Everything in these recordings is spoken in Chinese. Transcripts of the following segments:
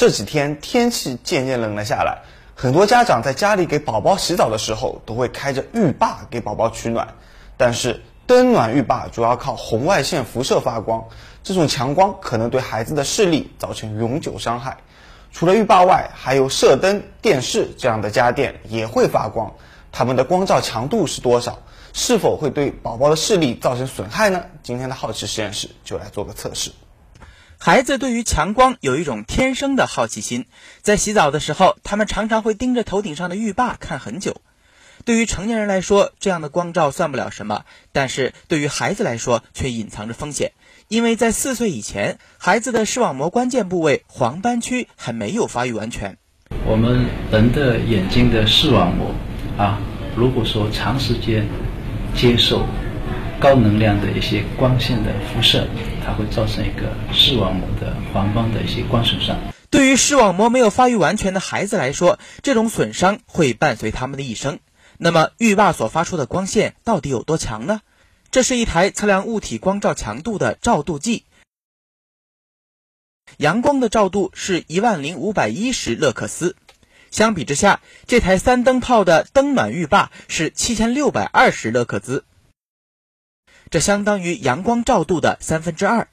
这几天天气渐渐冷了下来，很多家长在家里给宝宝洗澡的时候，都会开着浴霸给宝宝取暖。但是灯暖浴霸主要靠红外线辐射发光，这种强光可能对孩子的视力造成永久伤害。除了浴霸外，还有射灯、电视这样的家电也会发光，它们的光照强度是多少？是否会对宝宝的视力造成损害呢？今天的好奇实验室就来做个测试。孩子对于强光有一种天生的好奇心，在洗澡的时候，他们常常会盯着头顶上的浴霸看很久。对于成年人来说，这样的光照算不了什么，但是对于孩子来说却隐藏着风险，因为在四岁以前，孩子的视网膜关键部位黄斑区还没有发育完全。我们人的眼睛的视网膜啊，如果说长时间接受高能量的一些光线的辐射，会造成一个视网膜的黄斑的一些光损伤。对于视网膜没有发育完全的孩子来说，这种损伤会伴随他们的一生。那么，浴霸所发出的光线到底有多强呢？这是一台测量物体光照强度的照度计。阳光的照度是一万零五百一十勒克斯。相比之下，这台三灯泡的灯暖浴霸是七千六百二十勒克兹，这相当于阳光照度的三分之二。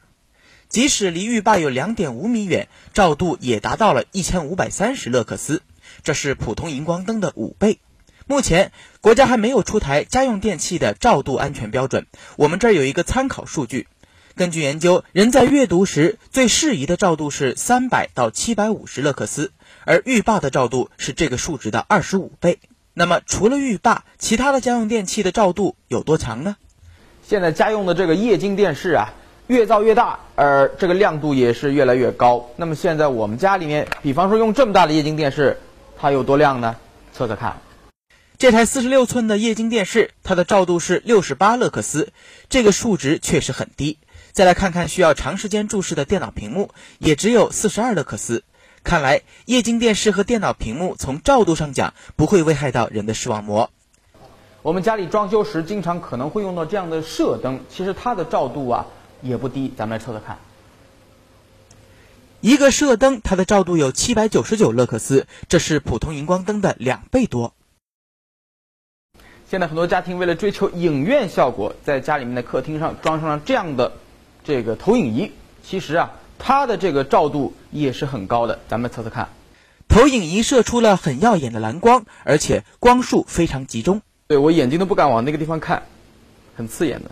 即使离浴霸有两点五米远，照度也达到了一千五百三十勒克斯，这是普通荧光灯的五倍。目前国家还没有出台家用电器的照度安全标准。我们这儿有一个参考数据，根据研究，人在阅读时最适宜的照度是三百到七百五十勒克斯。而浴霸的照度是这个数值的二十五倍。那么，除了浴霸，其他的家用电器的照度有多强呢？现在家用的这个液晶电视啊，越造越大，而这个亮度也是越来越高。那么现在我们家里面，比方说用这么大的液晶电视，它有多亮呢？测测看。这台四十六寸的液晶电视，它的照度是六十八勒克斯，这个数值确实很低。再来看看需要长时间注视的电脑屏幕，也只有四十二勒克斯。看来，液晶电视和电脑屏幕从照度上讲不会危害到人的视网膜。我们家里装修时经常可能会用到这样的射灯，其实它的照度啊也不低。咱们来测测看，一个射灯它的照度有七百九十九勒克斯，这是普通荧光灯的两倍多。现在很多家庭为了追求影院效果，在家里面的客厅上装上了这样的这个投影仪，其实啊。它的这个照度也是很高的，咱们测测看。投影仪射出了很耀眼的蓝光，而且光束非常集中，对我眼睛都不敢往那个地方看，很刺眼的。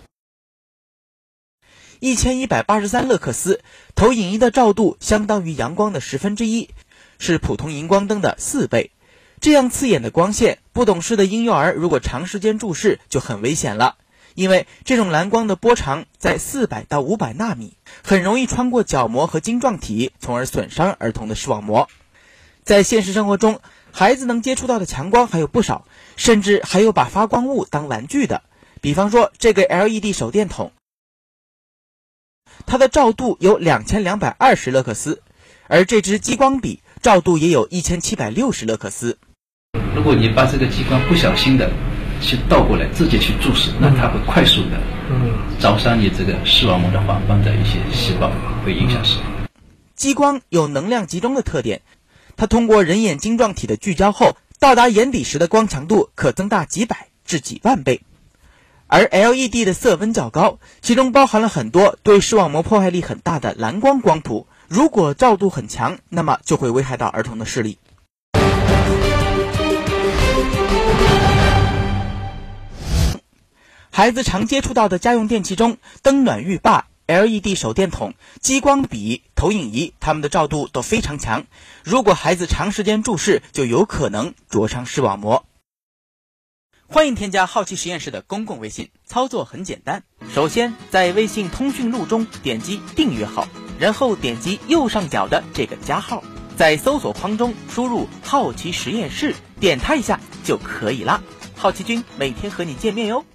一千一百八十三勒克斯，投影仪的照度相当于阳光的十分之一，是普通荧光灯的四倍。这样刺眼的光线，不懂事的婴幼儿如果长时间注视就很危险了。因为这种蓝光的波长在四百到五百纳米，很容易穿过角膜和晶状体，从而损伤儿童的视网膜。在现实生活中，孩子能接触到的强光还有不少，甚至还有把发光物当玩具的。比方说这个 LED 手电筒，它的照度有两千两百二十勒克斯，而这支激光笔照度也有一千七百六十勒克斯。如果你把这个激光不小心的。去倒过来，自己去注视，那它会快速的嗯照伤你这个视网膜的黄斑的一些细胞，会影响视力。激光有能量集中的特点，它通过人眼晶状体的聚焦后，到达眼底时的光强度可增大几百至几万倍。而 LED 的色温较高，其中包含了很多对视网膜破坏力很大的蓝光光谱，如果照度很强，那么就会危害到儿童的视力。孩子常接触到的家用电器中，灯暖浴霸、LED 手电筒、激光笔、投影仪，它们的照度都非常强。如果孩子长时间注视，就有可能灼伤视网膜。欢迎添加好奇实验室的公共微信，操作很简单。首先在微信通讯录中点击订阅号，然后点击右上角的这个加号，在搜索框中输入“好奇实验室”，点它一下就可以了。好奇君每天和你见面哟。